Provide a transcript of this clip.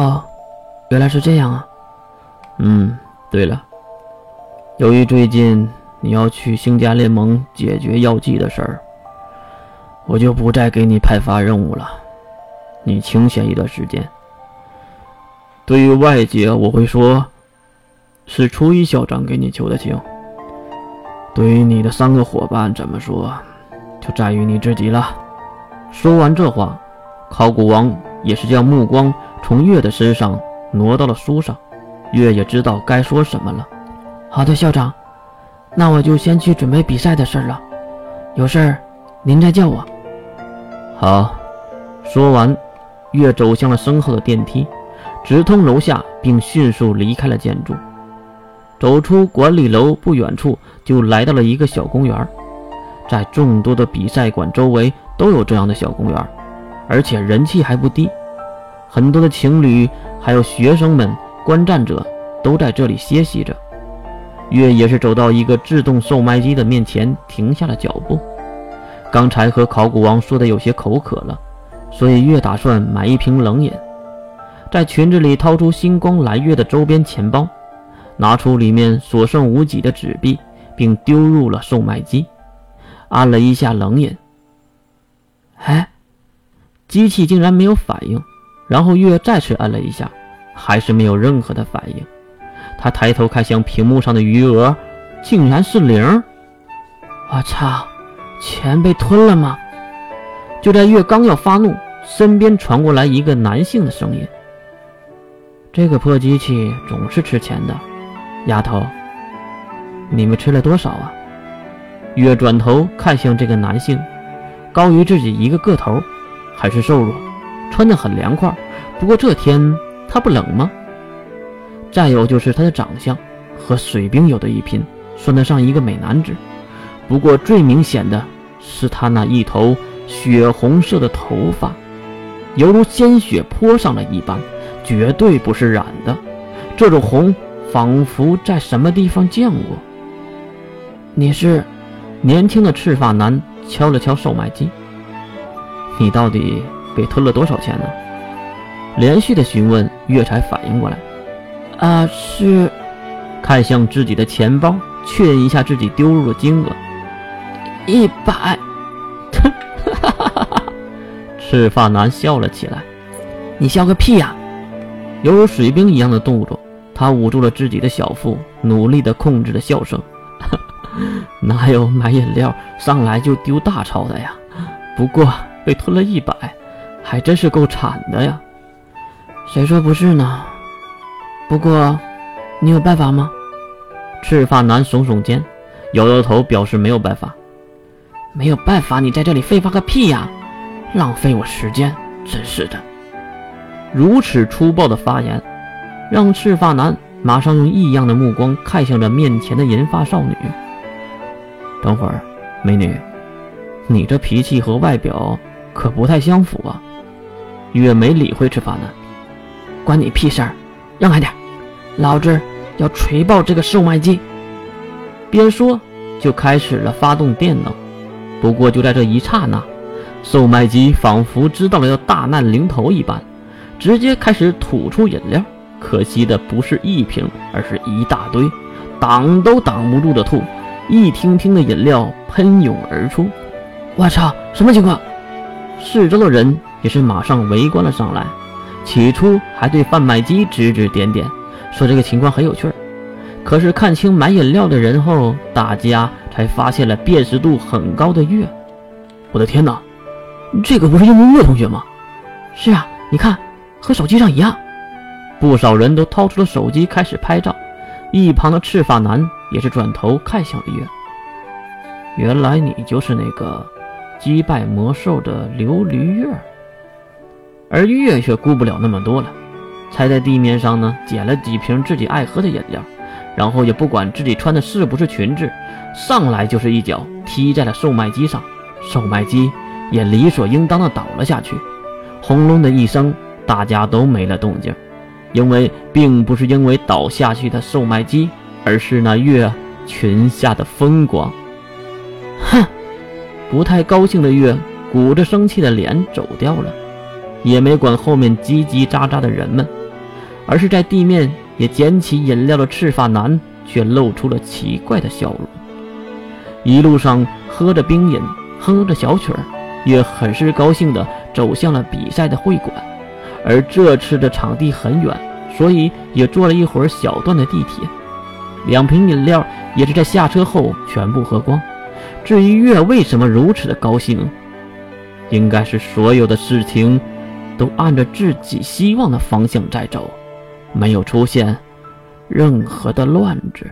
哦，原来是这样啊。嗯，对了，由于最近你要去星家联盟解决药剂的事儿，我就不再给你派发任务了。你清闲一段时间。对于外界，我会说，是初一校长给你求的情。对于你的三个伙伴怎么说，就在于你自己了。说完这话，考古王也是将目光从月的身上挪到了书上。月也知道该说什么了。好的，校长，那我就先去准备比赛的事了。有事儿您再叫我。好。说完，月走向了身后的电梯，直通楼下，并迅速离开了建筑。走出管理楼不远处，就来到了一个小公园。在众多的比赛馆周围都有这样的小公园，而且人气还不低。很多的情侣，还有学生们。观战者都在这里歇息着，月也是走到一个自动售卖机的面前，停下了脚步。刚才和考古王说的有些口渴了，所以月打算买一瓶冷饮。在裙子里掏出星光蓝月的周边钱包，拿出里面所剩无几的纸币，并丢入了售卖机，按了一下冷饮。哎，机器竟然没有反应，然后月再次按了一下。还是没有任何的反应。他抬头看向屏幕上的余额，竟然是零。我操，钱被吞了吗？就在月刚要发怒，身边传过来一个男性的声音：“这个破机器总是吃钱的，丫头，你们吃了多少啊？”月转头看向这个男性，高于自己一个个头，还是瘦弱，穿得很凉快。不过这天。他不冷吗？再有就是他的长相和水兵有的一拼，算得上一个美男子。不过最明显的是他那一头血红色的头发，犹如鲜血泼上了一般，绝对不是染的。这种红仿佛在什么地方见过。你是年轻的赤发男，敲了敲售卖机。你到底给吞了多少钱呢？连续的询问，月才反应过来，啊，是，看向自己的钱包，确认一下自己丢入的金额，一百。赤发男笑了起来，你笑个屁呀！犹如水兵一样的动作，他捂住了自己的小腹，努力的控制着笑声。哪有买饮料上来就丢大钞的呀？不过被吞了一百，还真是够惨的呀。谁说不是呢？不过，你有办法吗？赤发男耸耸肩，摇摇头，表示没有办法。没有办法？你在这里废话个屁呀！浪费我时间，真是的！如此粗暴的发言，让赤发男马上用异样的目光看向着面前的银发少女。等会儿，美女，你这脾气和外表可不太相符啊！月没理会赤发男。关你屁事儿！让开点，老子要锤爆这个售卖机！边说就开始了发动电能。不过就在这一刹那，售卖机仿佛知道了要大难临头一般，直接开始吐出饮料。可惜的不是一瓶，而是一大堆，挡都挡不住的吐，一听听的饮料喷涌而出。我操，什么情况？四周的人也是马上围观了上来。起初还对贩卖机指指点点，说这个情况很有趣儿。可是看清买饮料的人后，大家才发现了辨识度很高的月。我的天哪，这个不是樱木月同学吗？是啊，你看，和手机上一样。不少人都掏出了手机开始拍照，一旁的赤发男也是转头看向了月。原来你就是那个击败魔兽的琉璃月。而月却顾不了那么多了，才在地面上呢捡了几瓶自己爱喝的饮料，然后也不管自己穿的是不是裙子，上来就是一脚踢在了售卖机上，售卖机也理所应当的倒了下去。轰隆的一声，大家都没了动静，因为并不是因为倒下去的售卖机，而是那月裙下的风光。不太高兴的月鼓着生气的脸走掉了。也没管后面叽叽喳喳的人们，而是在地面也捡起饮料的赤发男却露出了奇怪的笑容。一路上喝着冰饮，哼着小曲儿，也很是高兴地走向了比赛的会馆。而这次的场地很远，所以也坐了一会儿小段的地铁。两瓶饮料也是在下车后全部喝光。至于月为什么如此的高兴，应该是所有的事情都按照自己希望的方向在走，没有出现任何的乱子。